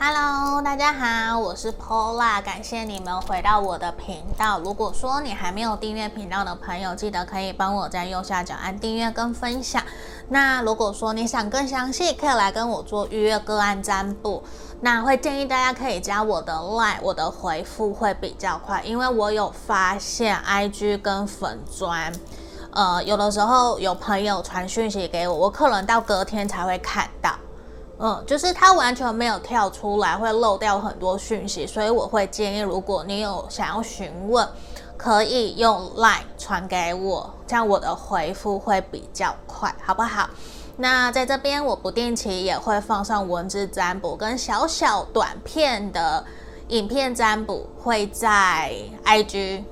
Hello，大家好，我是 Paula，感谢你们回到我的频道。如果说你还没有订阅频道的朋友，记得可以帮我在右下角按订阅跟分享。那如果说你想更详细，可以来跟我做预约个案占卜。那会建议大家可以加我的 Line，我的回复会比较快，因为我有发现 IG 跟粉砖，呃，有的时候有朋友传讯息给我，我可能到隔天才会看到。嗯，就是它完全没有跳出来，会漏掉很多讯息，所以我会建议，如果你有想要询问，可以用 Line 传给我，这样我的回复会比较快，好不好？那在这边，我不定期也会放上文字占卜跟小小短片的影片占卜，会在 IG。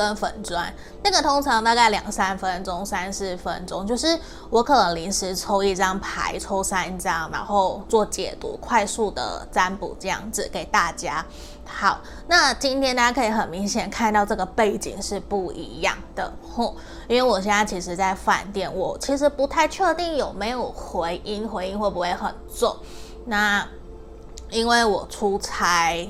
跟粉砖那个通常大概两三分钟、三四分钟，就是我可能临时抽一张牌，抽三张，然后做解读，快速的占卜这样子给大家。好，那今天大家可以很明显看到这个背景是不一样的，吼，因为我现在其实在饭店，我其实不太确定有没有回音，回音会不会很重？那因为我出差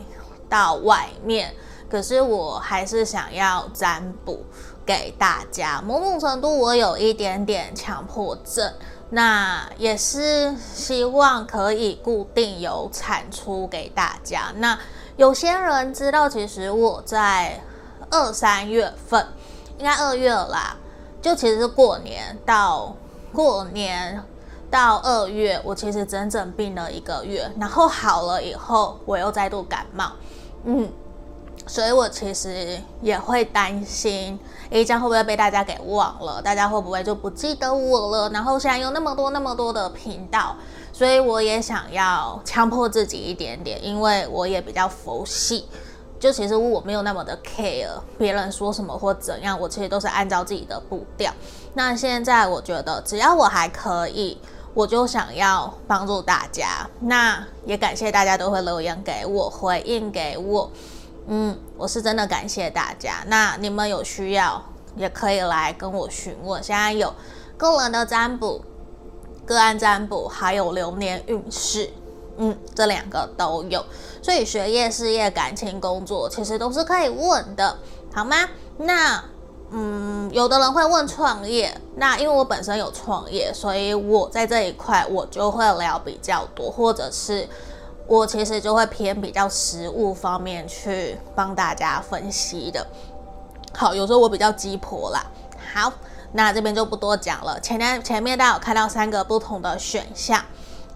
到外面。可是我还是想要占卜给大家，某种程度我有一点点强迫症，那也是希望可以固定有产出给大家。那有些人知道，其实我在二三月份，应该二月啦，就其实是过年到过年到二月，我其实整整病了一个月，然后好了以后，我又再度感冒，嗯。所以我其实也会担心，诶，这样会不会被大家给忘了？大家会不会就不记得我了？然后现在有那么多那么多的频道，所以我也想要强迫自己一点点，因为我也比较佛系，就其实我没有那么的 care 别人说什么或怎样，我其实都是按照自己的步调。那现在我觉得只要我还可以，我就想要帮助大家。那也感谢大家都会留言给我，回应给我。嗯，我是真的感谢大家。那你们有需要也可以来跟我询问。现在有个人的占卜、个案占卜，还有流年运势，嗯，这两个都有。所以学业、事业、感情、工作，其实都是可以问的，好吗？那嗯，有的人会问创业，那因为我本身有创业，所以我在这一块我就会聊比较多，或者是。我其实就会偏比较实物方面去帮大家分析的。好，有时候我比较鸡婆啦。好，那这边就不多讲了。前面前面大家有看到三个不同的选项，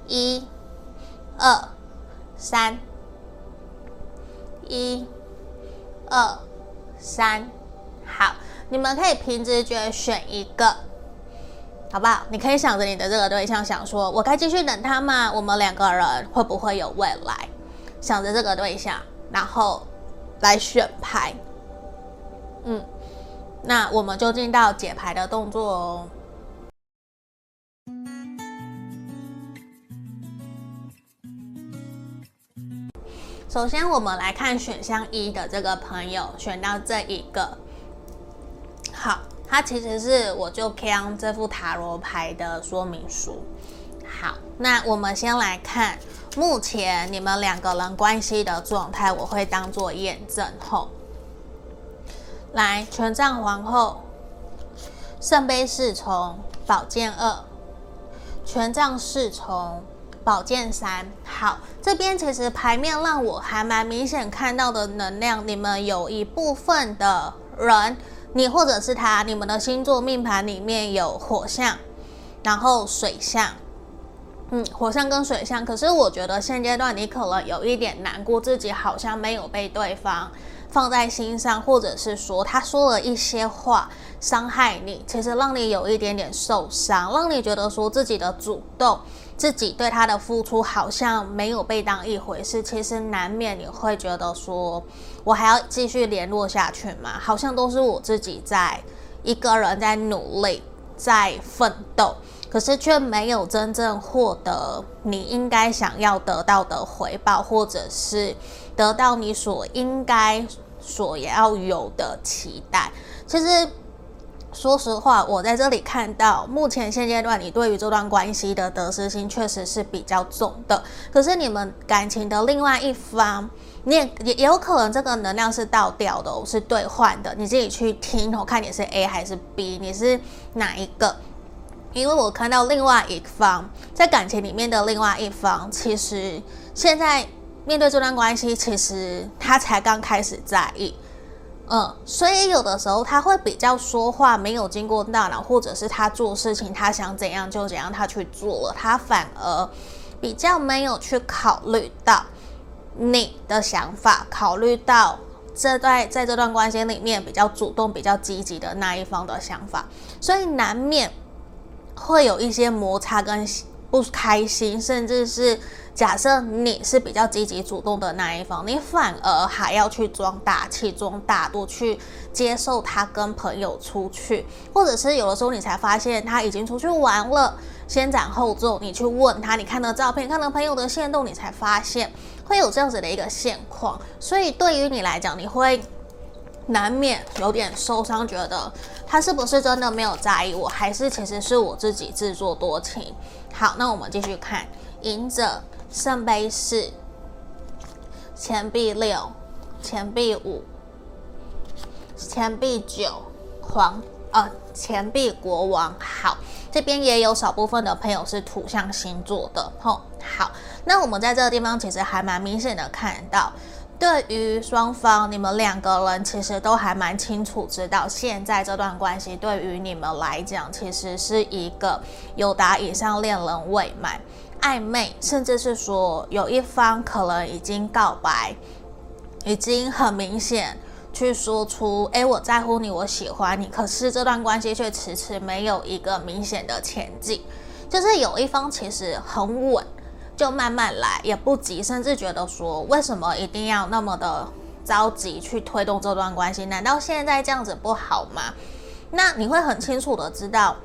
一、二、三，一、二、三。好，你们可以凭直觉选一个。好不好？你可以想着你的这个对象，想说：“我该继续等他吗？我们两个人会不会有未来？”想着这个对象，然后来选牌。嗯，那我们就进到解牌的动作哦。首先，我们来看选项一的这个朋友选到这一个，好。它其实是我就看这副塔罗牌的说明书。好，那我们先来看目前你们两个人关系的状态，我会当做验证后。来，权杖皇后、圣杯侍从、宝剑二、权杖侍从、宝剑三。好，这边其实牌面让我还蛮明显看到的能量，你们有一部分的人。你或者是他，你们的星座命盘里面有火象，然后水象，嗯，火象跟水象。可是我觉得现阶段你可能有一点难过，自己好像没有被对方放在心上，或者是说他说了一些话伤害你，其实让你有一点点受伤，让你觉得说自己的主动。自己对他的付出好像没有被当一回事，其实难免你会觉得说，我还要继续联络下去吗？好像都是我自己在一个人在努力，在奋斗，可是却没有真正获得你应该想要得到的回报，或者是得到你所应该所要有的期待。其实说实话，我在这里看到，目前现阶段你对于这段关系的得失心确实是比较重的。可是你们感情的另外一方，你也也有可能这个能量是倒掉的，是兑换的。你自己去听，我看你是 A 还是 B，你是哪一个？因为我看到另外一方在感情里面的另外一方，其实现在面对这段关系，其实他才刚开始在意。嗯，所以有的时候他会比较说话没有经过大脑，或者是他做事情他想怎样就怎样，他去做了，他反而比较没有去考虑到你的想法，考虑到这段在这段关系里面比较主动、比较积极的那一方的想法，所以难免会有一些摩擦跟不开心，甚至是。假设你是比较积极主动的那一方，你反而还要去装大气、装大度，去接受他跟朋友出去，或者是有的时候你才发现他已经出去玩了，先斩后奏，你去问他，你看到照片，看到朋友的限动，你才发现会有这样子的一个现况，所以对于你来讲，你会难免有点受伤，觉得他是不是真的没有在意我，还是其实是我自己自作多情？好，那我们继续看隐者。圣杯四，钱币六，钱币五，钱币九，皇呃，钱币国王。好，这边也有少部分的朋友是土象星座的。吼，好，那我们在这个地方其实还蛮明显的看到，对于双方，你们两个人其实都还蛮清楚知道，现在这段关系对于你们来讲，其实是一个有达以上恋人未满。暧昧，甚至是说有一方可能已经告白，已经很明显去说出“诶，我在乎你，我喜欢你”，可是这段关系却迟迟没有一个明显的前进。就是有一方其实很稳，就慢慢来，也不急，甚至觉得说为什么一定要那么的着急去推动这段关系？难道现在这样子不好吗？那你会很清楚的知道。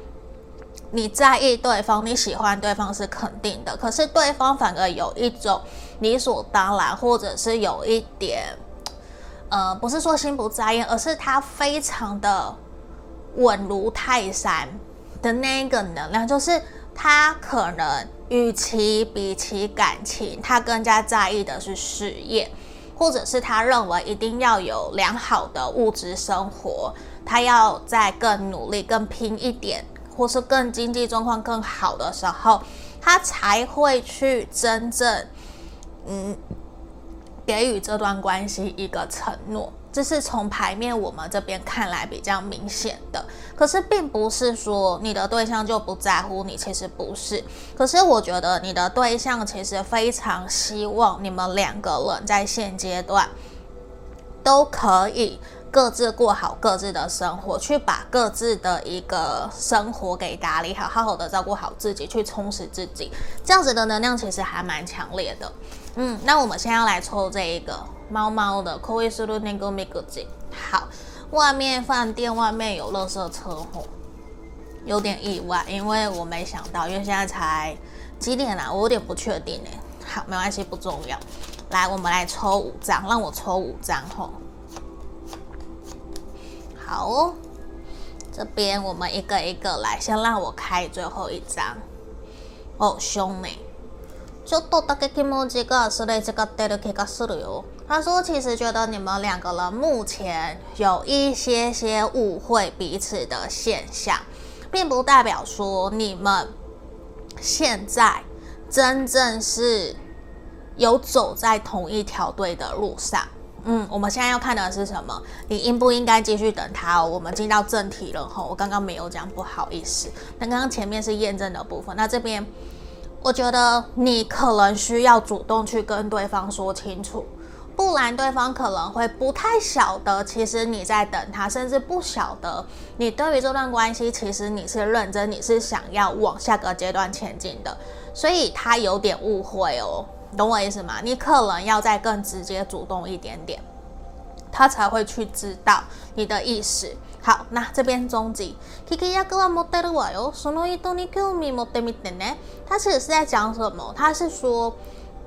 你在意对方，你喜欢对方是肯定的，可是对方反而有一种理所当然，或者是有一点，呃，不是说心不在焉，而是他非常的稳如泰山的那一个能量，就是他可能与其比起感情，他更加在意的是事业，或者是他认为一定要有良好的物质生活，他要再更努力、更拼一点。或是更经济状况更好的时候，他才会去真正，嗯，给予这段关系一个承诺。这是从牌面我们这边看来比较明显的。可是，并不是说你的对象就不在乎你，其实不是。可是，我觉得你的对象其实非常希望你们两个人在现阶段都可以。各自过好各自的生活，去把各自的一个生活给打理好，好好的照顾好自己，去充实自己，这样子的能量其实还蛮强烈的。嗯，那我们现在要来抽这一个猫猫的。好，外面饭店外面有垃圾车祸，有点意外，因为我没想到，因为现在才几点啊？我有点不确定哎。好，没关系，不重要。来，我们来抽五张，让我抽五张吼。好哦，这边我们一个一个来，先让我开最后一张。哦，凶呢，就多大概気持ちがすれ违ってる気がするよ。他说，其实觉得你们两个人目前有一些些误会彼此的现象，并不代表说你们现在真正是有走在同一条对的路上。嗯，我们现在要看的是什么？你应不应该继续等他哦？我们进到正题了哈，我刚刚没有讲，不好意思。那刚刚前面是验证的部分，那这边 我觉得你可能需要主动去跟对方说清楚，不然对方可能会不太晓得，其实你在等他，甚至不晓得你对于这段关系，其实你是认真，你是想要往下个阶段前进的，所以他有点误会哦。懂我意思吗？你可能要再更直接、主动一点点，他才会去知道你的意思。好，那这边终极，闻き役は持ってるわよ。その人に兴味持ってみてね。他其实是在讲什么？他是说，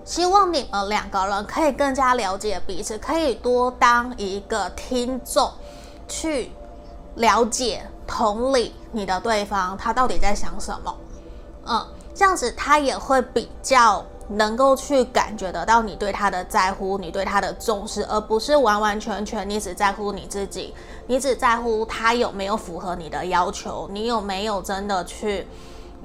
希望你们两个人可以更加了解彼此，可以多当一个听众，去了解 同理你的对方，他到底在想什么？嗯，这样子他也会比较 能够去感觉得到你对他的在乎，你对他的重视，而不是完完全全你只在乎你自己，你只在乎他有没有符合你的要求，你有没有真的去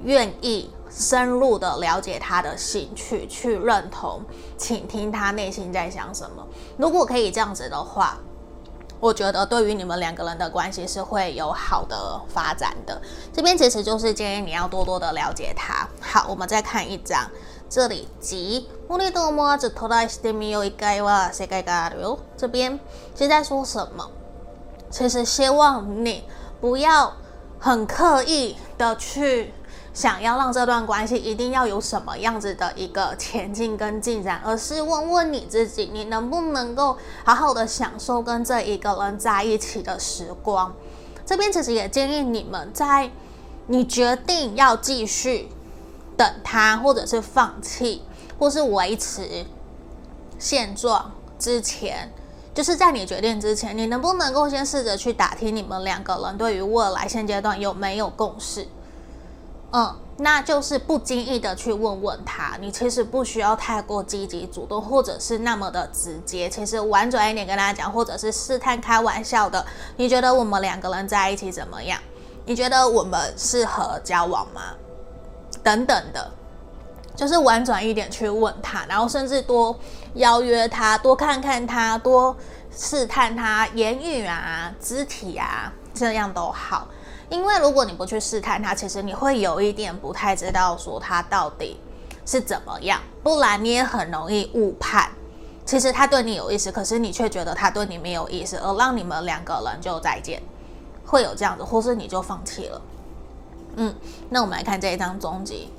愿意深入的了解他的兴趣，去认同、倾听他内心在想什么。如果可以这样子的话。我觉得对于你们两个人的关系是会有好的发展的。这边其实就是建议你要多多的了解他。好，我们再看一张，这里吉莫利多莫只投到 S D M U 一盖哇，谁盖盖哟？这边其实在说什么？其实希望你不要很刻意的去。想要让这段关系一定要有什么样子的一个前进跟进展，而是问问你自己，你能不能够好好的享受跟这一个人在一起的时光？这边其实也建议你们在你决定要继续等他，或者是放弃，或是维持现状之前，就是在你决定之前，你能不能够先试着去打听你们两个人对于未来现阶段有没有共识？嗯，那就是不经意的去问问他，你其实不需要太过积极主动，或者是那么的直接。其实婉转一点跟大家讲，或者是试探开玩笑的，你觉得我们两个人在一起怎么样？你觉得我们适合交往吗？等等的，就是婉转一点去问他，然后甚至多邀约他，多看看他，多试探他，言语啊、肢体啊，这样都好。因为如果你不去试探他，其实你会有一点不太知道说他到底是怎么样，不然你也很容易误判。其实他对你有意思，可是你却觉得他对你没有意思，而让你们两个人就再见，会有这样子，或是你就放弃了。嗯，那我们来看这一张终极。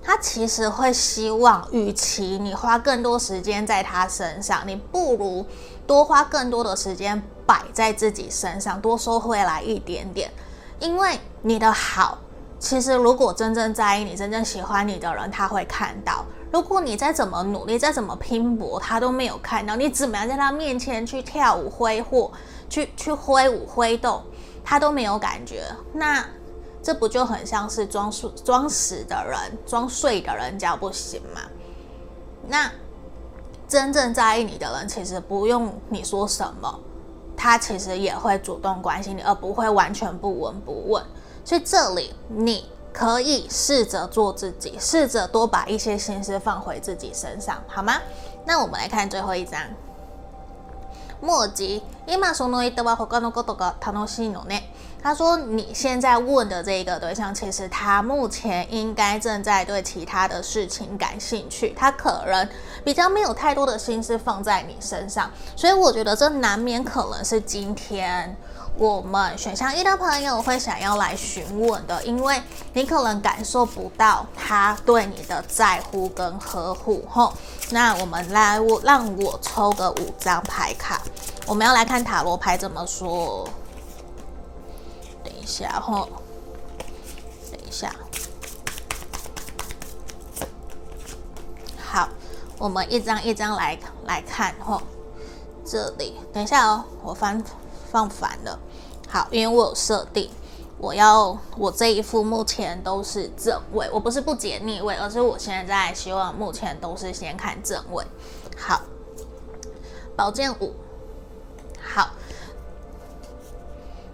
他其实会希望，与其你花更多时间在他身上，你不如多花更多的时间摆在自己身上，多收回来一点点。因为你的好，其实如果真正在意你、真正喜欢你的人，他会看到。如果你再怎么努力、再怎么拼搏，他都没有看到，你怎么样在他面前去跳舞挥霍、去去挥舞挥动，他都没有感觉。那。这不就很像是装睡、装死的人、装睡的人叫不醒吗？那真正在意你的人，其实不用你说什么，他其实也会主动关心你，而不会完全不闻不问。所以这里你可以试着做自己，试着多把一些心思放回自己身上，好吗？那我们来看最后一张。莫急，今その人は他のことが楽しいのね。他说：“你现在问的这个对象，其实他目前应该正在对其他的事情感兴趣，他可能比较没有太多的心思放在你身上，所以我觉得这难免可能是今天 我们选项一的朋友会想要来询问的，因为你可能感受不到他对你的在乎跟呵护。吼，那我们来，我让我抽个五张牌卡，我们要来看塔罗牌怎么说。”等一下吼，等一下，好，我们一张一张来来看吼。这里，等一下哦，我翻放反了。好，因为我有设定，我要我这一副目前都是正位，我不是不解逆位，而是我现在希望目前都是先看正位。好，宝剑五，好。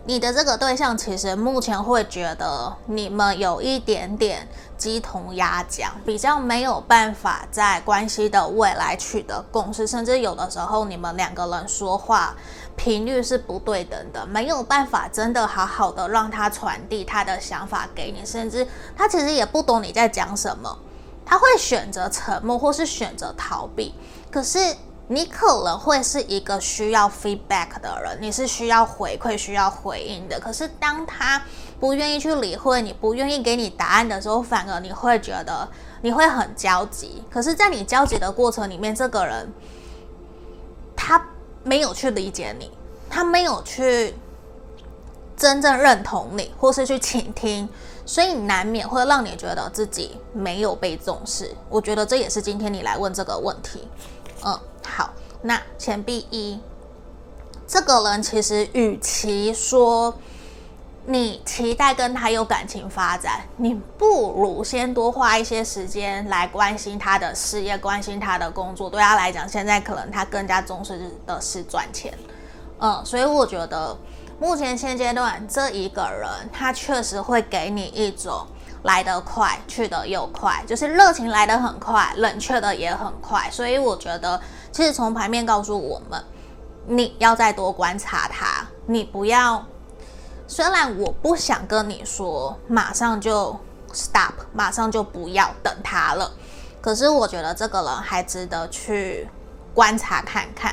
你的这个对象其实目前会觉得你们有一点点鸡同鸭讲，比较没有办法在关系的未来取得共识，甚至有的时候你们两个人说话频率是不对等的，没有办法真的好好的让他传递他的想法给你，甚至他其实也不懂你在讲什么，他会选择沉默或是选择逃避，可是。你可能会是一个需要 feedback 的人，你是需要回馈、需要回应的。可是当他不愿意去理会你，不愿意给你答案的时候，反而你会觉得你会很焦急。可是，在你焦急的过程里面，这个人他没有去理解你，他没有去真正认同你，或是去倾听，所以难免会让你觉得自己没有被重视。我觉得这也是今天你来问这个问题。嗯，好，那钱币一，这个人其实与其说你期待跟他有感情发展，你不如先多花一些时间来关心他的事业，关心他的工作。对他来讲，现在可能他更加重视的是赚钱。嗯，所以我觉得目前现阶段这一个人，他确实会给你一种来得快，去得又快，就是热情来得很快，冷却的也很快。所以我觉得，其实从牌面告诉我们，你要再多观察他，你不要。虽然我不想跟你说马上就 stop，马上就不要等他了，可是我觉得这个人还值得去观察看看，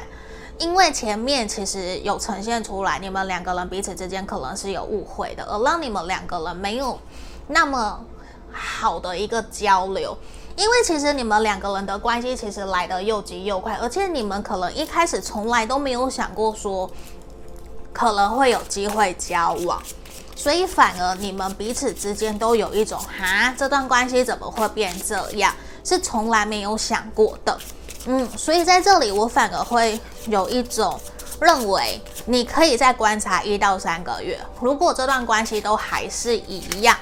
因为前面其实有呈现出来，你们两个人彼此之间可能是有误会的，而让你们两个人没有那么好的一个交流，因为其实你们两个人的关系其实来得又急又快，而且你们可能一开始从来都没有想过说。可能会有机会交往，所以反而你们彼此之间都有一种哈，这段关系怎么会变这样？是从来没有想过的。嗯，所以在这里我反而会有一种认为，你可以再观察一到三个月。如果这段关系都还是一样，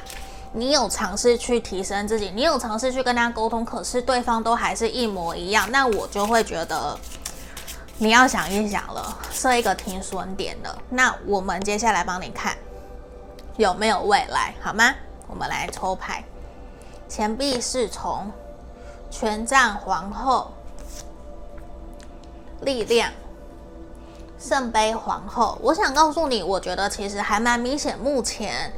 你有尝试去提升自己，你有尝试去跟他沟通，可是对方都还是一模一样，那我就会觉得。你要想一想了，设一个停损点的。那我们接下来帮你看有没有未来，好吗？我们来抽牌，钱币侍从、权杖皇后、力量、圣杯皇后。我想告诉你，我觉得其实还蛮明显，目前。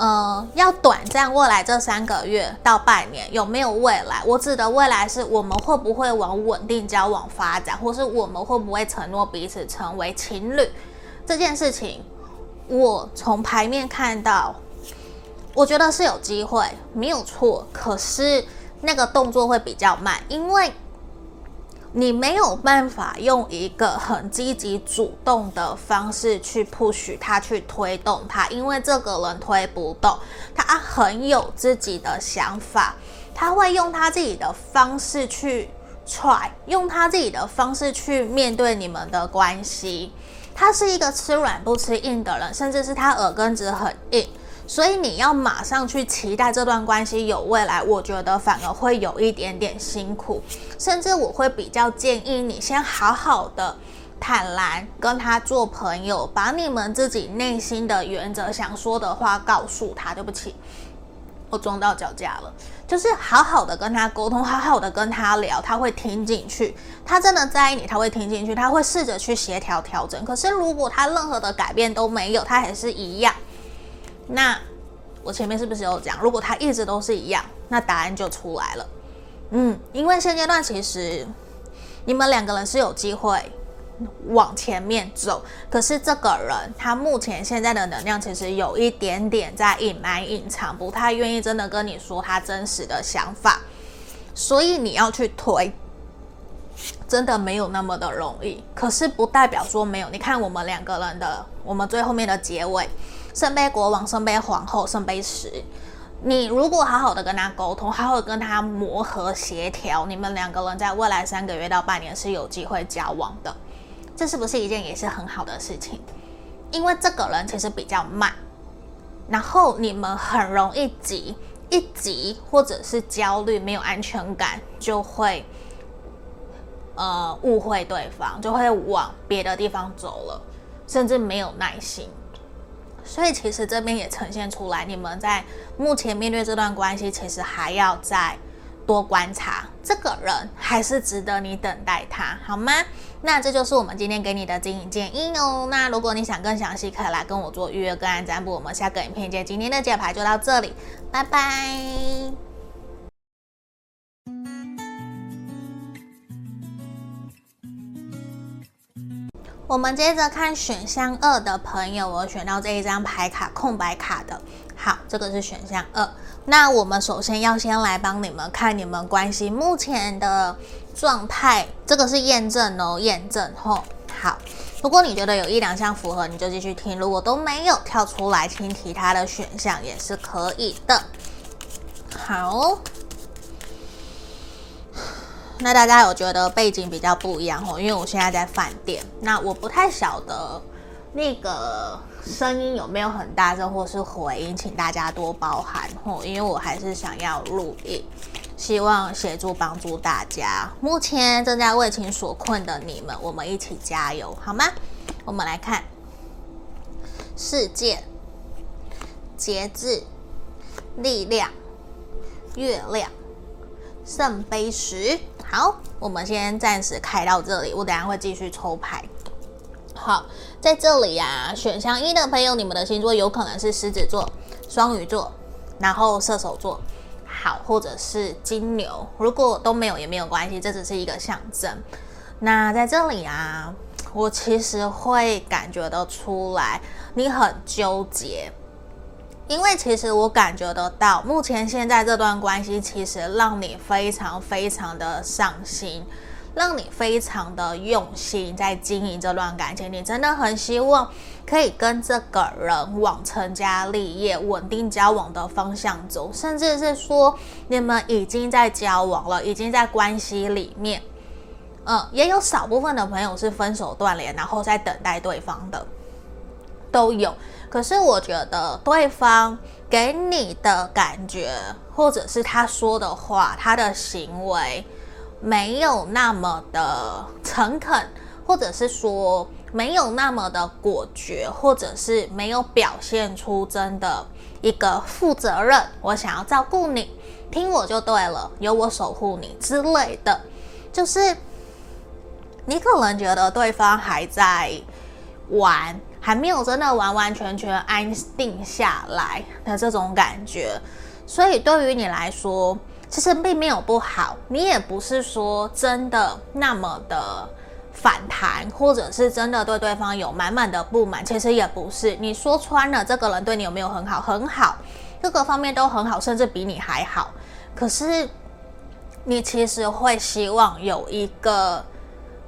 呃，要短暂未来这三个月到半年有没有未来？我指的未来是我们会不会往稳定交往发展，或是我们会不会承诺彼此成为情侣这件事情？我从牌面看到，我觉得是有机会，没有错。可是那个动作会比较慢，因为。你没有办法用一个很积极主动的方式去 push 他，去推动他，因为这个人推不动，他很有自己的想法，他会用他自己的方式去 try，用他自己的方式去面对你们的关系。他是一个吃软不吃硬的人，甚至是他耳根子很硬。所以你要马上去期待这段关系有未来，我觉得反而会有一点点辛苦，甚至我会比较建议你先好好的坦然跟他做朋友，把你们自己内心的原则、想说的话告诉他。对不起，我撞到脚架了，就是好好的跟他沟通，好好的跟他聊，他会听进去。他真的在意你，他会听进去，他会试着去协调调整。可是如果他任何的改变都没有，他还是一样。那我前面是不是有讲？如果他一直都是一样，那答案就出来了。嗯，因为现阶段其实你们两个人是有机会往前面走，可是这个人他目前现在的能量其实有一点点在隐瞒、隐藏，不太愿意真的跟你说他真实的想法，所以你要去推，真的没有那么的容易。可是不代表说没有，你看我们两个人的，我们最后面的结尾。圣杯国王、圣杯皇后、圣杯十，你如果好好的跟他沟通，好好跟他磨合协调，你们两个人在未来三个月到半年是有机会交往的，这是不是一件也是很好的事情？因为这个人其实比较慢，然后你们很容易急，一急或者是焦虑、没有安全感，就会呃误会对方，就会往别的地方走了，甚至没有耐心。所以其实这边也呈现出来，你们在目前面对这段关系，其实还要再多观察，这个人还是值得你等待他，好吗？那这就是我们今天给你的经营建议哦。那如果你想更详细，可以来跟我做预约个案占卜。我们下个影片见，今天的解牌就到这里，拜拜。我们接着看选项二的朋友，我选到这一张牌卡，空白卡的。好，这个是选项二。那我们首先要先来帮你们看你们关系目前的状态，这个是验证哦，验证吼。好，如果你觉得有一两项符合，你就继续听；如果都没有跳出来，听其他的选项也是可以的。好，那大家有觉得背景比较不一样哦？因为我现在在饭店，那我不太晓得那个声音有没有很大声或是回音，请大家多包涵哦。因为我还是想要录音，希望协助帮助大家。目前正在为情所困的你们，我们一起加油好吗？我们来看世界、节制、力量、月亮、圣杯十。好，我们先暂时开到这里，我等下会继续抽牌。好，在这里、啊，选项一的朋友，你们的星座有可能是狮子座、双鱼座，然后射手座，好，或者是金牛。如果都没有也没有关系，这只是一个象征。那在这里啊，我其实会感觉得出来，你很纠结。因为其实我感觉得到，目前现在这段关系其实让你非常非常的上心，让你非常的用心在经营这段感情。你真的很希望可以跟这个人往成家立业、稳定交往的方向走，甚至是说你们已经在交往了，已经在关系里面。嗯，也有少部分的朋友是分手断联，然后在等待对方的，都有。可是我觉得对方给你的感觉，或者是他说的话，他的行为没有那么的诚恳，或者是说没有那么的果决，或者是没有表现出真的一个负责任，我想要照顾你，听我就对了，有我守护你之类的，就是你可能觉得对方还在玩。还没有真的完完全全安定下来的这种感觉，所以对于你来说，其实并没有不好。你也不是说真的那么的反弹，或者是真的对对方有满满的不满，其实也不是。你说穿了，这个人对你有没有很好？很好，各个方面都很好，甚至比你还好。可是你其实会希望有一个。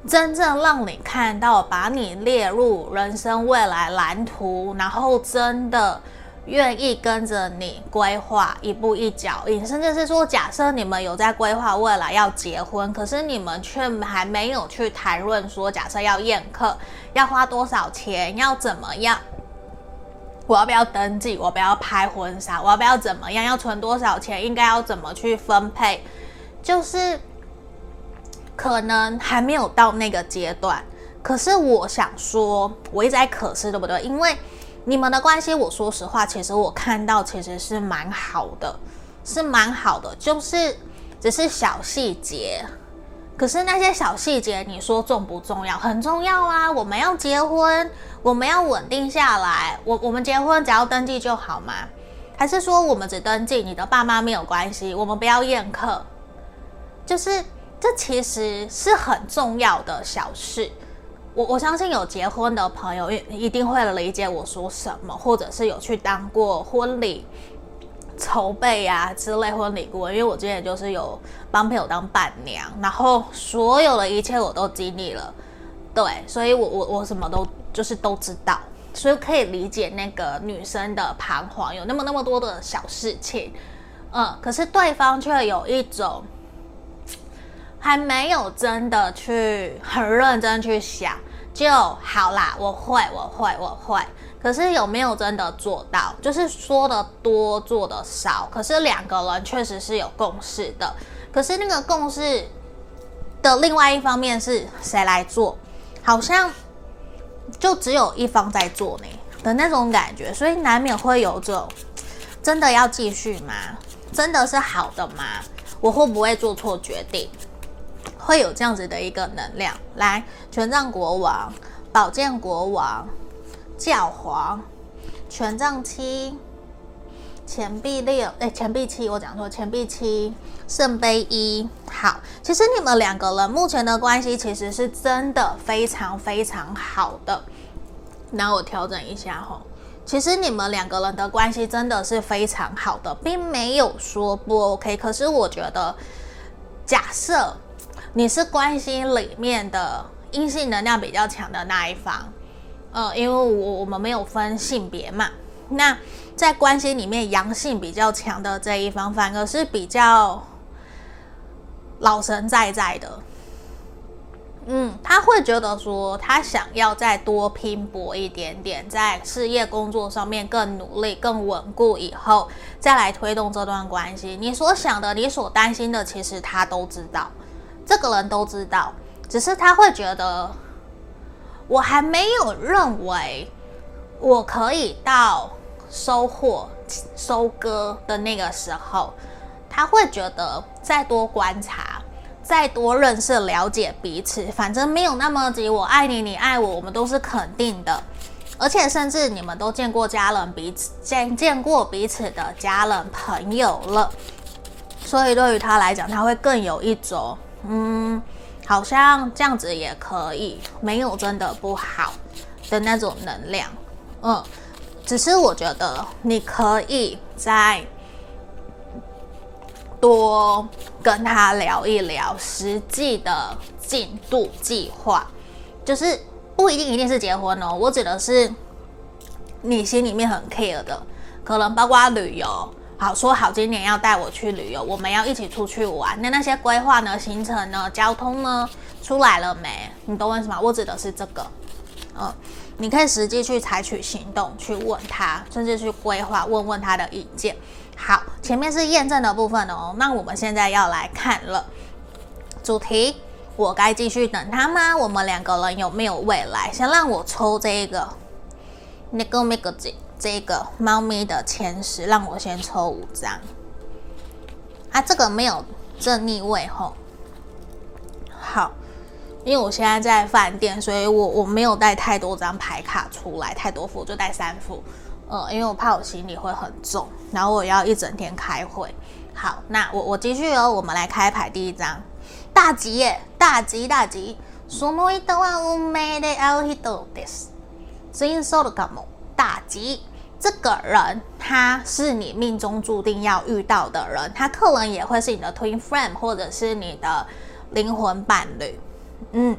真正让你看到，把你列入人生未来蓝图，然后真的愿意跟着你规划一步一脚印，甚至是说，假设你们有在规划未来要结婚，可是你们却还没有去谈论说，假设要宴客，要花多少钱，要怎么样，我要不要登记，我不要拍婚纱，我要不要怎么样，要存多少钱，应该要怎么去分配，就是。可能还没有到那个阶段，可是我想说，我一直在可是，对不对？因为你们的关系，我说实话，其实我看到其实是蛮好的，是蛮好的，就是只是小细节。可是那些小细节，你说重不重要？很重要啊！我们要结婚，我们要稳定下来。我我们结婚只要登记就好吗？还是说我们只登记，你的爸妈没有关系？我们不要宴客，就是。这其实是很重要的小事，我我相信有结婚的朋友一一定会理解我说什么，或者是有去当过婚礼筹备啊之类婚礼顾问，因为我之前就是有帮朋友当伴娘，然后所有的一切我都经历了，对，所以我我我什么都就是都知道，所以可以理解那个女生的彷徨，有那么那么多的小事情，嗯，可是对方却有一种。还没有真的去很认真去想就好啦，我会，我会，我会。可是有没有真的做到？就是说的多，做的少。可是两个人确实是有共识的。可是那个共识的另外一方面是谁来做？好像就只有一方在做呢的那种感觉，所以难免会有这种真的要继续吗？真的是好的吗？我会不会做错决定？会有这样子的一个能量，来，权杖国王、宝剑国王、教皇、权杖七、钱币六，哎，钱币七，我讲错，钱币七，圣杯一。好，其实你们两个人目前的关系其实是真的非常非常好的。那我调整一下哈，其实你们两个人的关系真的是非常好的，并没有说不 OK。可是我觉得，假设。你是关系里面的阴性能量比较强的那一方，呃，因为我我们没有分性别嘛，那在关系里面阳性比较强的这一方，反而是比较老神在在的。嗯，他会觉得说，他想要再多拼搏一点点，在事业工作上面更努力、更稳固，以后再来推动这段关系。你所想的，你所担心的，其实他都知道，这个人都知道，只是他会觉得，我还没有认为我可以到收获、收割的那个时候，他会觉得再多观察。再多认识、了解彼此，反正没有那么急。我爱你，你爱我，我们都是肯定的。而且，甚至你们都见过家人，彼此见见过彼此的家人朋友了。所以，对于他来讲，他会更有一种，嗯，好像这样子也可以，没有真的不好的那种能量。嗯，只是我觉得你可以在。多跟他聊一聊实际的进度计划，就是不一定一定是结婚哦。我指的是你心里面很 care 的，可能包括旅游。好，说好今年要带我去旅游，我们要一起出去玩。那那些规划呢？行程呢？交通呢？出来了没？你都问什么？我指的是这个。嗯，你可以实际去采取行动，去问他，甚至去规划，问问他的意见。好，前面是验证的部分哦。那我们现在要来看了主题，我该继续等他吗？我们两个人有没有未来？先让我抽这个那个那个这这个猫咪的前十，让我先抽五张。啊，这个没有正逆位吼。好，因为我现在在饭店，所以我我没有带太多张牌卡出来，太多副就带三副。呃，因为我怕我行李会很重，然后我要一整天开会。好，那我我继续哦，我们来开牌第一张，大吉耶，大吉大吉。その人は运命で会う人です。真说的干么？大吉， 这个人他是你命中注定要遇到的人，他可能也会是你的 twin flame 或者是你的灵魂伴侣。嗯，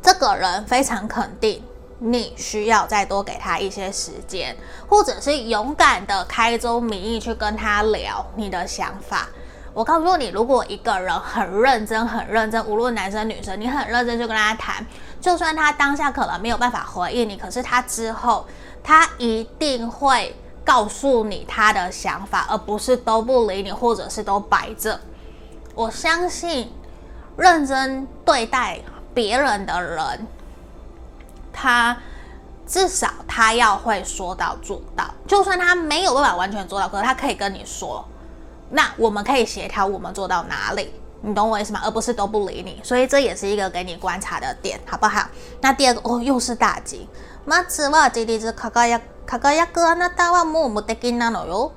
这个人非常肯定。你需要再多给他一些时间，或者是勇敢的开宗明义去跟他聊你的想法。我告诉你，如果一个人很认真、很认真，无论男生女生，你很认真去跟他谈，就算他当下可能没有办法回应你，可是他之后他一定会告诉你他的想法，而不是都不理你，或者是都摆着。我相信认真对待别人的人。他至少他要会说到做到，就算他没有办法完全做到，可是他可以跟你说，那我们可以协调我们做到哪里，你懂我意思吗？而不是都不理你，所以这也是一个给你观察的点，好不好？那第二个哦，又是大吉，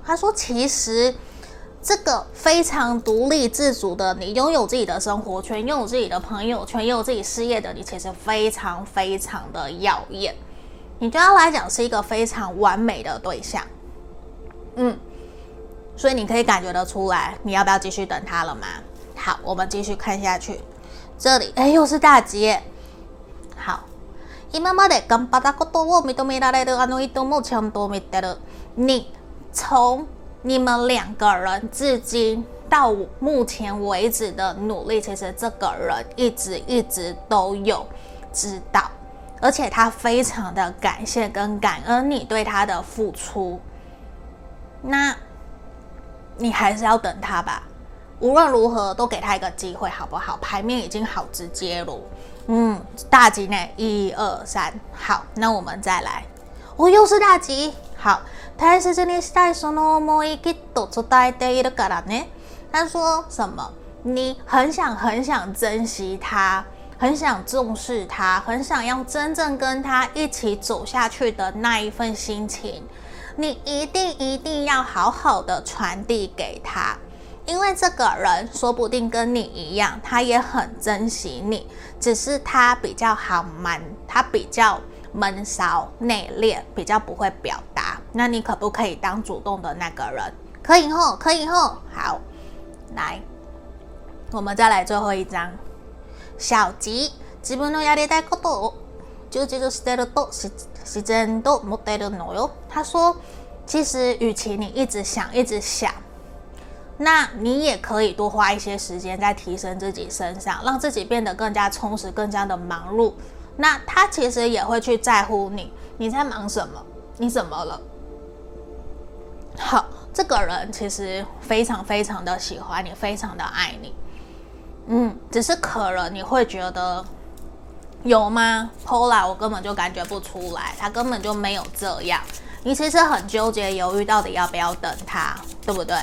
他说其实。这个非常独立自主的你，拥有自己的生活圈，拥有自己的朋友圈，拥有自己事业的你，其实非常非常的耀眼。你对他来讲是一个非常完美的对象，嗯，所以你可以感觉得出来，你要不要继续等他了吗？好，我们继续看下去。这里，哎，又是大吉。好，今まで顽张ったことを认められるあの人もちゃんと见てる。你从。你们两个人至今到目前为止的努力，其实这个人一直一直都有知道，而且他非常的感谢跟感恩你对他的付出。那，你还是要等他吧， 无论如何都给他一个机会，好不好？牌面已经好直接了，嗯，大吉呢，一二三，好，那我们再来，哦，又是大吉，好。他是这里带什么？他说什么？你很想很想珍惜他，很想重视他，很想要真正跟他一起走下去的那一份心情，你一定一定要好好的传递给他，因为这个人说不定跟你一样，他也很珍惜你，只是他比较好瞒，他比较。闷骚内敛，比较不会表达。那你可不可以当主动的那个人？可以吼，可以吼。好，来，我们再来最后一张。小吉，自分のやりたいことを充実してると自然と思ってるのよ。他说，其实与其你一直想，一直想， 那你也可以多花一些时间在提升自己身上，让自己变得更加充实、更加的忙碌。那他其实也会去在乎你，你在忙什么？你怎么了？好，这个人其实非常非常的喜欢你，非常的爱你。嗯，只是可能你会觉得有吗？Pola，我根本就感觉不出来，他根本就没有这样。你其实很纠结、犹豫，到底要不要等他，对不对？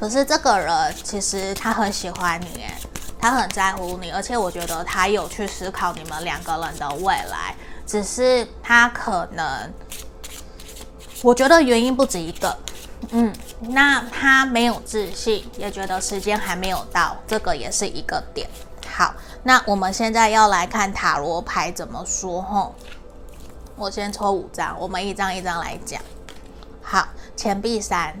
可是这个人其实他很喜欢你，哎，他很在乎你，而且我觉得他有去思考你们两个人的未来，只是他可能，我觉得原因不止一个，嗯，那他没有自信，也觉得时间还没有到，这个也是一个点。好，那我们现在要来看塔罗牌怎么说，吼，我先抽五张，我们一张一张来讲。好，钱币三。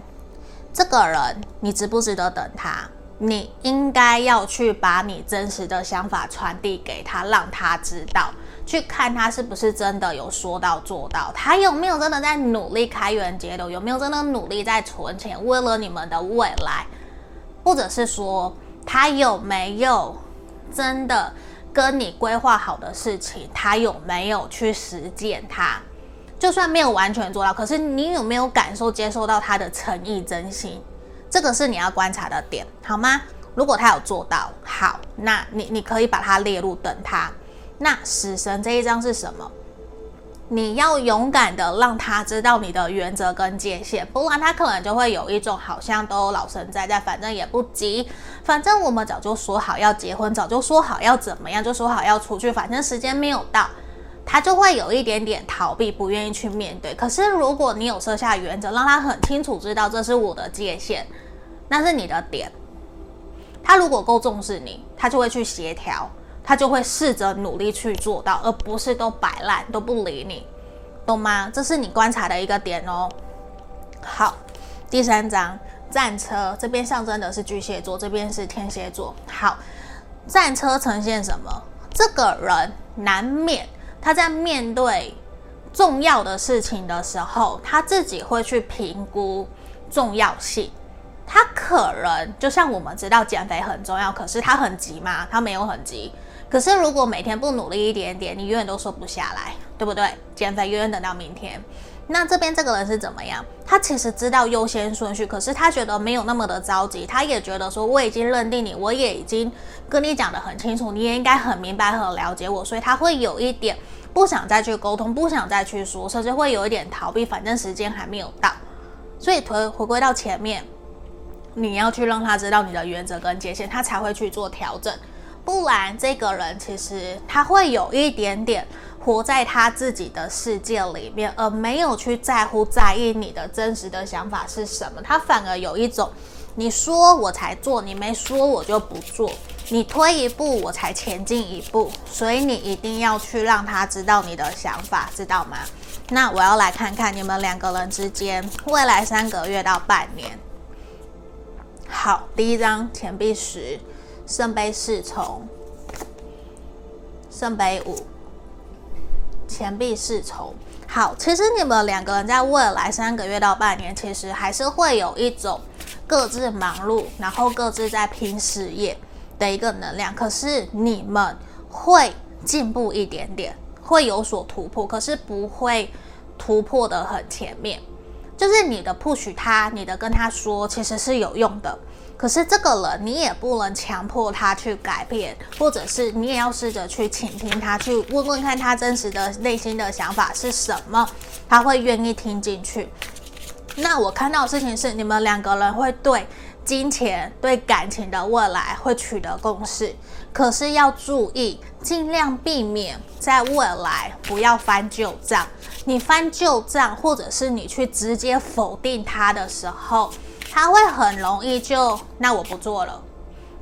这个人，你值不值得等他？你应该要去把你真实的想法传递给他，让他知道，去看他是不是真的有说到做到，他有没有真的在努力开源节流，有没有真的努力在存钱，为了你们的未来，或者是说他有没有真的跟你规划好的事情，他有没有去实践它？就算没有完全做到，可是你有没有感受、接受到他的诚意、真心？这个是你要观察的点，好吗？如果他有做到，好，那你你可以把它列入等他。那死神这一张是什么？你要勇敢的让他知道你的原则跟界限，不然他可能就会有一种好像都老神在在，反正也不急，反正我们早就说好要结婚，早就说好要怎么样，就说好要出去，反正时间没有到。他就会有一点点逃避，不愿意去面对。可是如果你有设下原则，让他很清楚知道这是我的界限，那是你的点。他如果够重视你，他就会去协调，他就会试着努力去做到，而不是都摆烂都不理你，懂吗？这是你观察的一个点哦。好，第三张战车这边象征的是巨蟹座，这边是天蝎座。好，战车呈现什么？这个人难免。他在面对重要的事情的时候，他自己会去评估重要性。他可能就像我们知道减肥很重要，可是他很急吗？他没有很急。可是如果每天不努力一点点，你永远都瘦不下来，对不对？减肥永远等到明天。那这边这个人是怎么样？他其实知道优先顺序，可是他觉得没有那么的着急。他也觉得说，我已经认定你，我也已经跟你讲得很清楚，你也应该很明白、很了解我，所以他会有一点不想再去沟通，不想再去说，甚至会有一点逃避。反正时间还没有到，所以回回归到前面，你要去让他知道你的原则跟界限，他才会去做调整。不然，这个人其实他会有一点点。活在他自己的世界里面，而没有去在乎、在意你的真实的想法是什么。他反而有一种，你说我才做，你没说我就不做。你推一步，我才前进一步。所以你一定要去让他知道你的想法，知道吗？那我要来看看你们两个人之间未来三个月到半年。好，第一张钱币十，圣杯侍从，圣杯五。钱币侍从，好，其实你们两个人在未来三个月到半年，其实还是会有一种各自忙碌，然后各自在拼事业的一个能量。可是你们会进步一点点，会有所突破，可是不会突破的很前面。就是你的 push 他，你的跟他说，其实是有用的。可是这个人，你也不能强迫他去改变，或者是你也要试着去倾听他，去问问看他真实的内心的想法是什么，他会愿意听进去。那我看到的事情是，你们两个人会对金钱、对感情的未来会取得共识，可是要注意，尽量避免在未来不要翻旧账。你翻旧账，或者是你去直接否定他的时候。他会很容易就，那我不做了，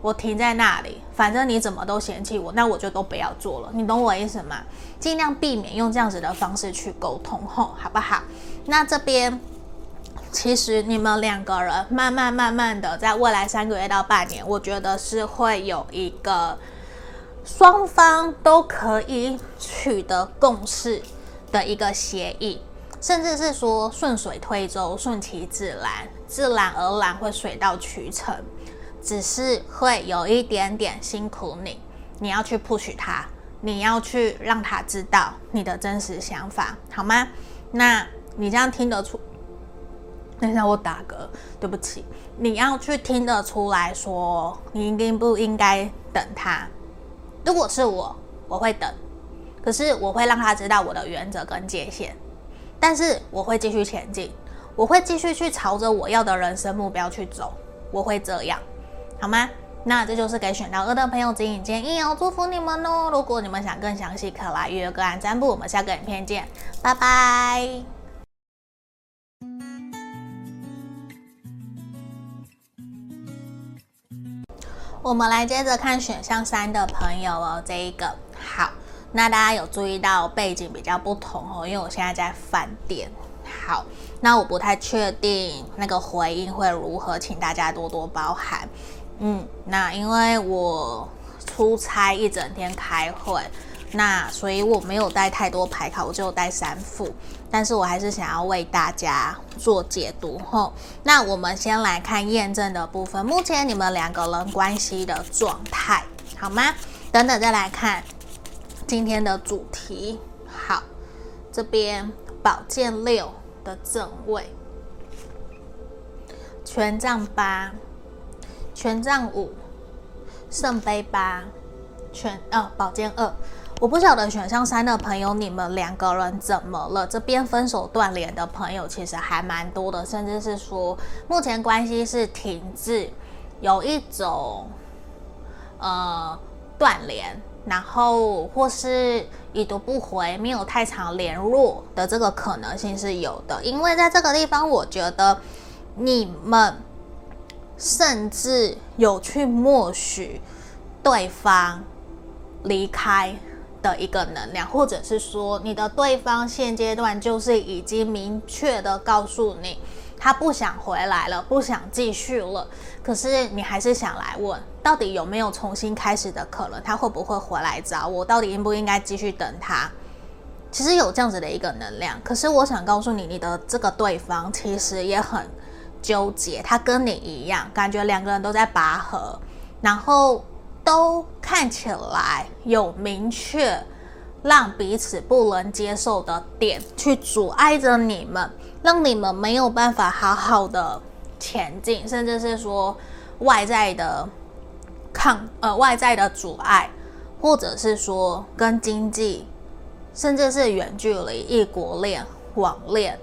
我停在那里，反正你怎么都嫌弃我，那我就都不要做了，你懂我意思吗？尽量避免用这样子的方式去沟通，吼，好不好？那这边其实你们两个人慢慢慢慢的，在未来三个月到半年，我觉得是会有一个双方都可以取得共识的一个协议。甚至是说顺水推舟、顺其自然，自然而然会水到渠成，只是会有一点点辛苦你，你要去 push 他，你要去让他知道你的真实想法，好吗？那你这样听得出？等一下我打嗝，对不起，你要去听得出来说，你应不应该等他？如果是我，我会等，可是我会让他知道我的原则跟界限。但是我会继续前进，我会继续去朝着我要的人生目标去走，我会这样，好吗？那这就是给选到二的朋友指引建议哦，祝福你们哦！如果你们想更详细，可来预约个案占卜。我们下个影片见，拜拜。我们来接着看选项三的朋友哦，这一个好。那大家有注意到背景比较不同哦，因为我现在在饭店。好，那我不太确定那个回应会如何，请大家多多包涵。嗯，那因为我出差一整天开会，那所以我没有带太多牌卡，我只有带三副，但是我还是想要为大家做解读吼。那我们先来看验证的部分，目前你们两个人关系的状态好吗？等等再来看。今天的主题好，这边宝剑六的正位，权杖八，权杖五，圣杯八，权呃宝剑二。我不晓得选项三的朋友，你们两个人怎么了？这边分手断联的朋友其实还蛮多的，甚至是说目前关系是停滞，有一种呃断联。然后或是已读不回，没有太常联络的这个可能性是有的，因为在这个地方，我觉得你们甚至有去默许对方离开的一个能量，或者是说你的对方现阶段就是已经明确的告诉你。他不想回来了，不想继续了。可是你还是想来问，到底有没有重新开始的可能？他会不会回来找我？到底应不应该继续等他？其实有这样子的一个能量。可是我想告诉你，你的这个对方其实也很纠结。他跟你一样，感觉两个人都在拔河，然后都看起来有明确让彼此不能接受的点，去阻碍着你们。让你们没有办法好好的前进，甚至是说外在的抗呃外在的阻碍，或者是说跟经济，甚至是远距离、异国恋、网恋，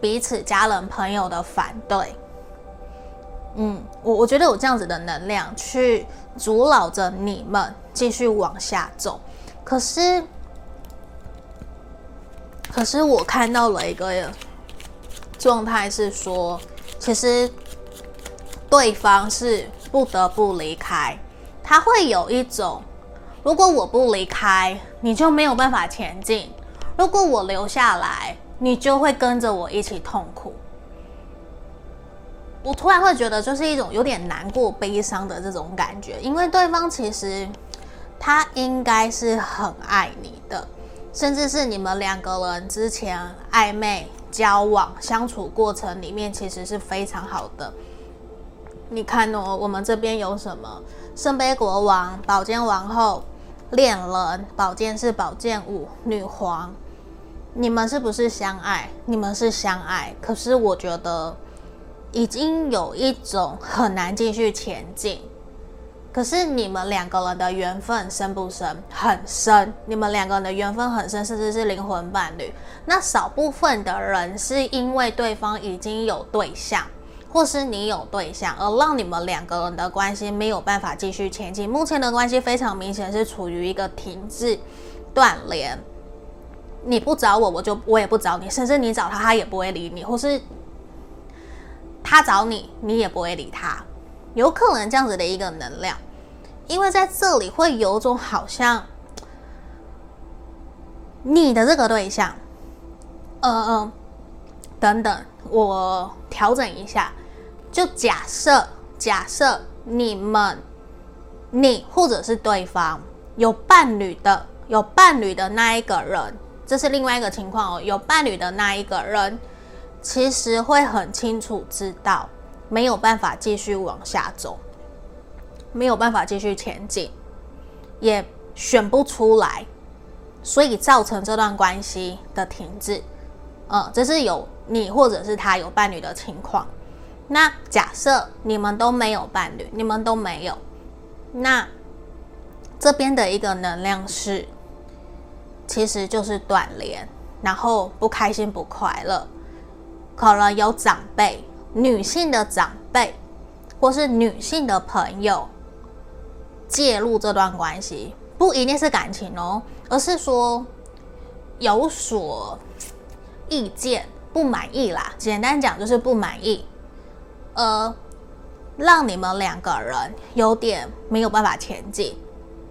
彼此家人朋友的反对。嗯，我我觉得有这样子的能量去阻挠着你们继续往下走，可是可是我看到了一个。状态是说，其实对方是不得不离开，他会有一种，如果我不离开，你就没有办法前进；如果我留下来，你就会跟着我一起痛苦。我突然会觉得，就是一种有点难过、悲伤的这种感觉，因为对方其实他应该是很爱你的，甚至是你们两个人之前暧昧。交往相处过程里面其实是非常好的。你看哦，我们这边有什么？圣杯国王、宝剑王后、恋人、宝剑是宝剑五、女皇。你们是不是相爱？你们是相爱，可是我觉得已经有一种很难继续前进。可是你们两个人的缘分深不深？很深。你们两个人的缘分很深，甚至是灵魂伴侣。那少部分的人是因为对方已经有对象，或是你有对象，而让你们两个人的关系没有办法继续前进。目前的关系非常明显是处于一个停滞、断联。你不找我，我就我也不找你，甚至你找他，他也不会理你，或是他找你，你也不会理他。有可能这样子的一个能量。因为在这里会有种好像你的这个对象，嗯嗯，等等，我调整一下，就假设假设你们你或者是对方有伴侣的有伴侣的那一个人，这是另外一个情况哦。有伴侣的那一个人，其实会很清楚知道没有办法继续往下走，没有办法继续前进，也选不出来，所以造成这段关系的停滞。嗯，这是有你或者是他有伴侣的情况。那假设你们都没有伴侣，你们都没有，那这边的一个能量是。其实就是断联，然后不开心不快乐，可能有长辈，女性的长辈，或是女性的朋友介入这段关系，不一定是感情哦，而是说有所意见不满意啦，简单讲就是不满意，呃，让你们两个人有点没有办法前进。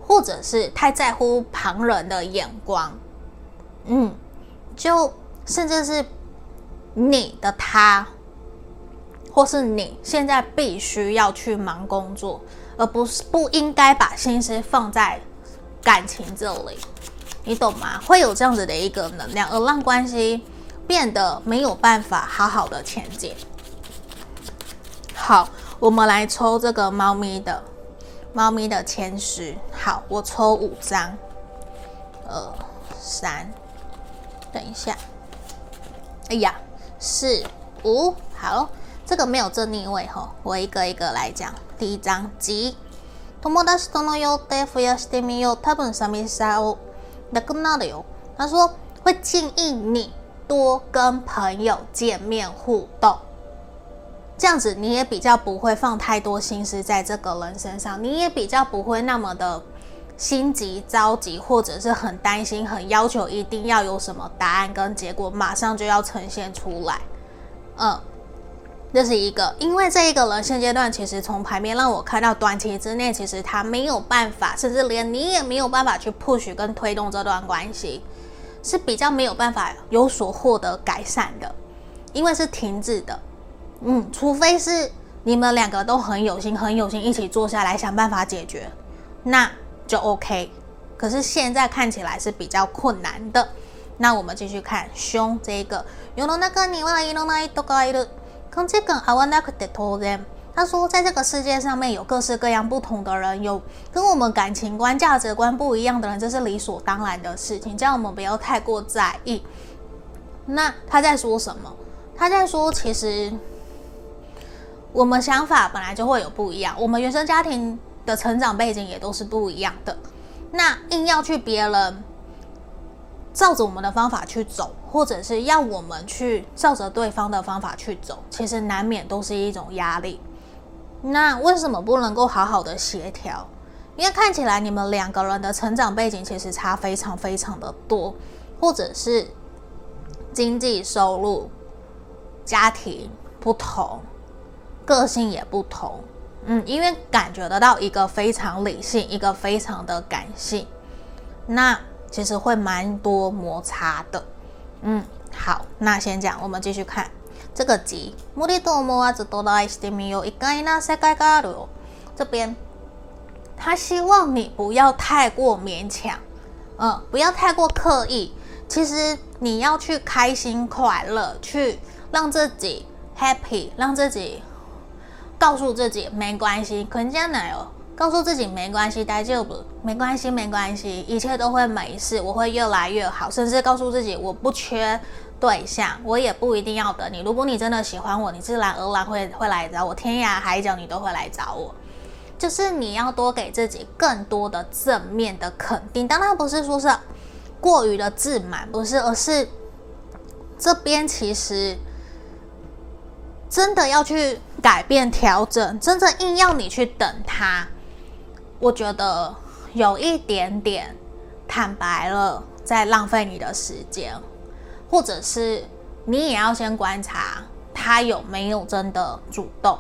或者是太在乎旁人的眼光，嗯，就甚至是你的他，或是你现在必须要去忙工作，而不是不应该把心思放在感情这里，你懂吗？会有这样子的一个能量，而让关系变得没有办法好好的前进。好，我们来抽这个猫咪的。猫咪的前十，好，我抽五张，二三，等一下，哎呀，四五，好，这个没有正逆位哈，我一个一个来讲。第一张吉，友达との予定増やしてみよう。多分寂しさをなくなるよ。他说会建议你多跟朋友见面互动。这样子你也比较不会放太多心思在这个人身上，你也比较不会那么的心急着急，或者是很担心、很要求一定要有什么答案跟结果马上就要呈现出来。嗯， 这是一个，因为这一个人现阶段其实从牌面让我看到，短期之内其实他没有办法，甚至连你也没有办法去 push 跟推动这段关系，是比较没有办法有所获得改善的，因为是停滞的。嗯，除非是你们两个都很有心、很有心，一起坐下来想办法解决，那就 OK。可是现在看起来是比较困难的。那我们继续看凶这一个。他说，在这个世界上面有各式各样不同的人，有跟我们感情观、价值观不一样的人，这是理所当然的事情，这样我们不要太过在意。那他在说什么？他在说，其实。我们想法本来就会有不一样，我们原生家庭的成长背景也都是不一样的。那硬要去别人照着我们的方法去走，或者是要我们去照着对方的方法去走，其实难免都是一种压力。那为什么不能够好好的协调？因为看起来你们两个人的成长背景其实差非常非常的多，或者是经济收入、家庭不同。个性也不同，嗯，因为感觉得到一个非常理性，一个非常的感性，那其实会蛮多摩擦的，嗯，好，那先讲，我们继续看这个集。这边他希望你不要太过勉强，嗯，不要太过刻意，其实你要去开心快乐，去让自己 happy，让自己。告诉自己没关系，可能这样奶哦。告诉自己没关系，大丈夫，没关系，没关系，一切都会没事，我会越来越好。甚至告诉自己，我不缺对象，我也不一定要等你。如果你真的喜欢我，你自然而然会会来找我，天涯海角你都会来找我。就是你要多给自己更多的正面的肯定，当然不是说是过于的自满，不是，而是这边其实。真的要去改变调整，真正硬要你去等他，我觉得有一点点坦白了，在浪费你的时间，或者是你也要先观察他有没有真的主动，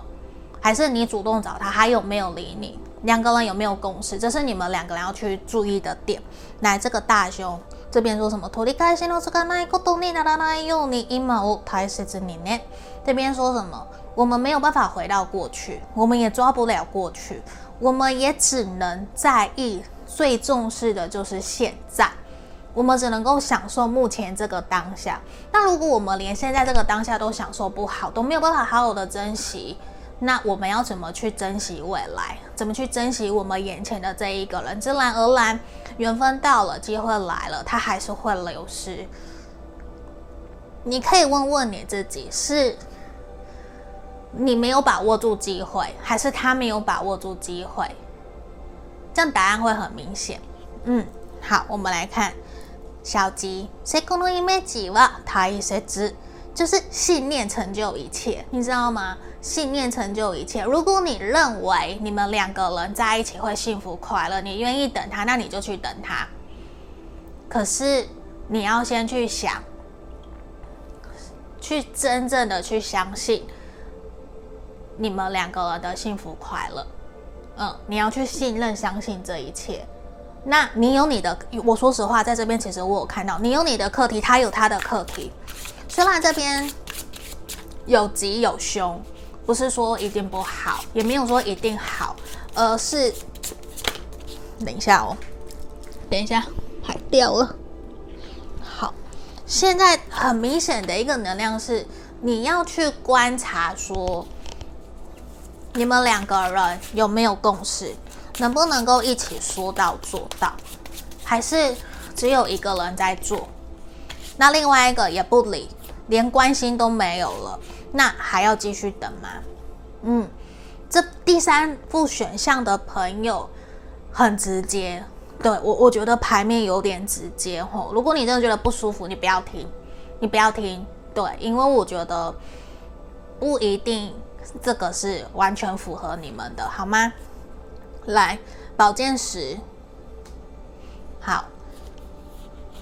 还是你主动找他，他有没有理你，两个人有没有共识，这是你们两个人要去注意的点。来，这个大凶这边说什么？这边说什么？我们没有办法回到过去，我们也抓不了过去，我们也只能在意最重视的就是现在。我们只能够享受目前这个当下。那如果我们连现在这个当下都享受不好，都没有办法好好的珍惜，那我们要怎么去珍惜未来？怎么去珍惜我们眼前的这一个人？自然而然，缘分到了，机会来了，它还是会流失。你可以问问你自己：是你没有把握住机会，还是他没有把握住机会？这样答案会很明显。嗯，好，我们来看。小吉，セコのイメージは大切，就是信念成就一切，你知道吗？信念成就一切。如果你认为你们两个人在一起会幸福快乐，你愿意等他，那你就去等他。可是你要先去想，去真正的去相信 你们两个人的幸福快乐。嗯，你要去信任、相信这一切。那你有你的，我说实话，在这边其实我有看到，你有你的课题，他有他的课题。虽然这边有吉有凶，不是说一定不好，也没有说一定好，而是等一下哦，等一下排掉了。好，现在很明显的一个能量是，你要去观察说，你们两个人有没有共识。能不能够一起说到做到，还是只有一个人在做，那另外一个也不理，连关心都没有了，那还要继续等吗？嗯，这第三副选项的朋友很直接，对，我我觉得牌面有点直接吼。如果你真的觉得不舒服，你不要听，你不要听，对，因为我觉得不一定这个是完全符合你们的，好吗？来，宝剑十。好，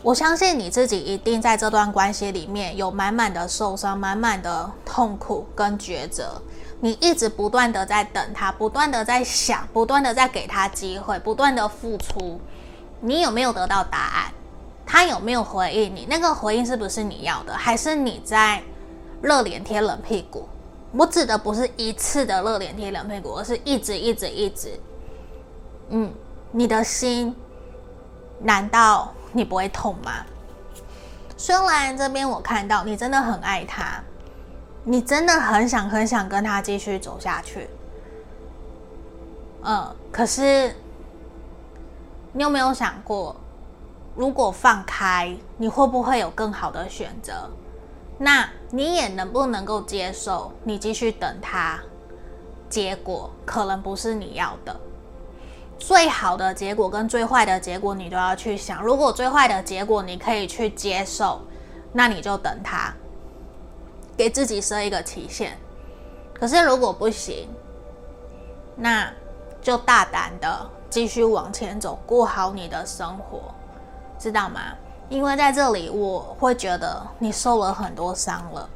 我相信你自己一定在这段关系里面有满满的受伤、满满的痛苦跟抉择。你一直不断的在等他，不断的在想，不断的在给他机会，不断的付出。你有没有得到答案？他有没有回应你？那个回应是不是你要的？还是你在热脸贴冷屁股？我指的不是一次的热脸贴冷屁股，而是一直、一直、一直。嗯，你的心难道你不会痛吗？虽然这边我看到你真的很爱他，你真的很想很想跟他继续走下去。嗯，可是你有没有想过，如果放开，你会不会有更好的选择？那你也能不能够接受你继续等他？结果可能不是你要的。最好的结果跟最坏的结果，你都要去想。如果最坏的结果你可以去接受，那你就等他，给自己设一个期限。可是如果不行，那就大胆的继续往前走，过好你的生活，知道吗？因为在这里我会觉得你受了很多伤了。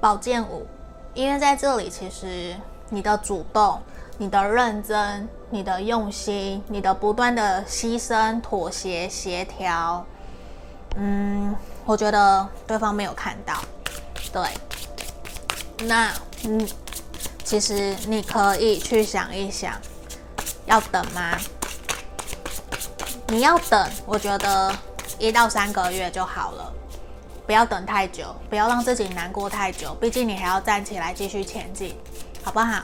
宝剑五，因为在这里其实你的主动。你的认真，你的用心，你的不断的牺牲、妥协、协调，嗯，我觉得对方没有看到。对，那嗯，其实你可以去想一想，要等吗？你要等，我觉得一到三个月就好了，不要等太久，不要让自己难过太久，毕竟你还要站起来继续前进，好不好？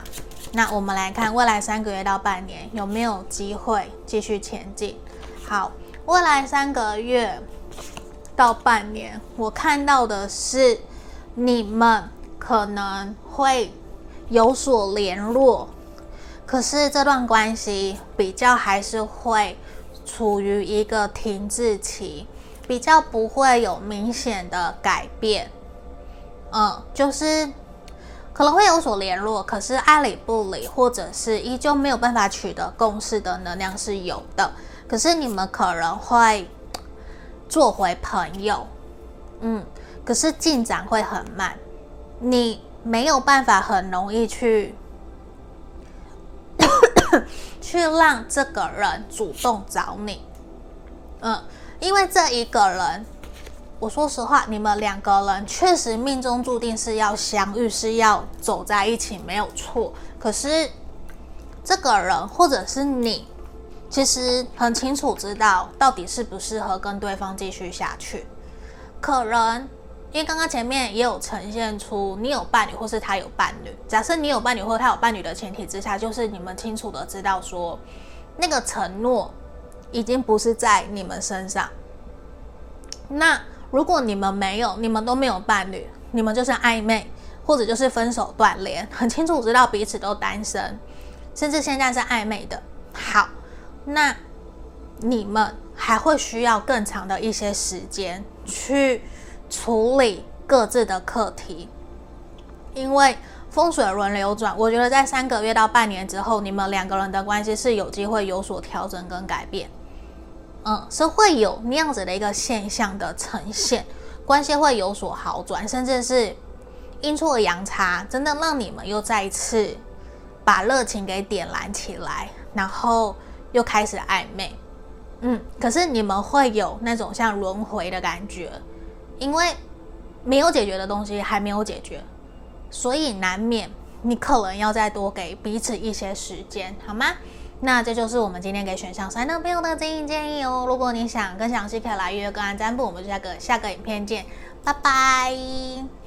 那我们来看未来三个月到半年有没有机会继续前进。好，未来三个月到半年，我看到的是你们可能会有所联络，可是这段关系比较还是会处于一个停滞期，比较不会有明显的改变。嗯，就是。可能会有所联络，可是爱理不理，或者是依旧没有办法取得共识的能量是有的。可是你们可能会做回朋友，嗯，可是进展会很慢，你没有办法很容易去 去让这个人主动找你，嗯，因为这一个人。我说实话，你们两个人确实命中注定是要相遇，是要走在一起，没有错。可是这个人或者是你，其实很清楚知道到底适不适合跟对方继续下去。可能因为刚刚前面也有呈现出你有伴侣或是他有伴侣，假设你有伴侣或他有伴侣的前提之下，就是你们清楚的知道说那个承诺已经不是在你们身上。那如果你们没有，你们都没有伴侣，你们就是暧昧，或者就是分手断联，很清楚知道彼此都单身，甚至现在是暧昧的。好。那你们还会需要更长的一些时间去处理各自的课题，因为风水轮流转，我觉得在三个月到半年之后，你们两个人的关系是有机会有所调整跟改变，嗯，是会有那样子的一个现象的呈现，关系会有所好转，甚至是阴错阳差，真的让你们又再一次把热情给点燃起来，然后。又开始暧昧，嗯，可是你们会有那种像轮回的感觉，因为没有解决的东西还没有解决，所以难免你可能要再多给彼此一些时间，好吗？那这就是我们今天给选项三的朋友的建议建议哦。如果你想更详细，可以来预约个案占卜，我们下个下个影片见，拜拜。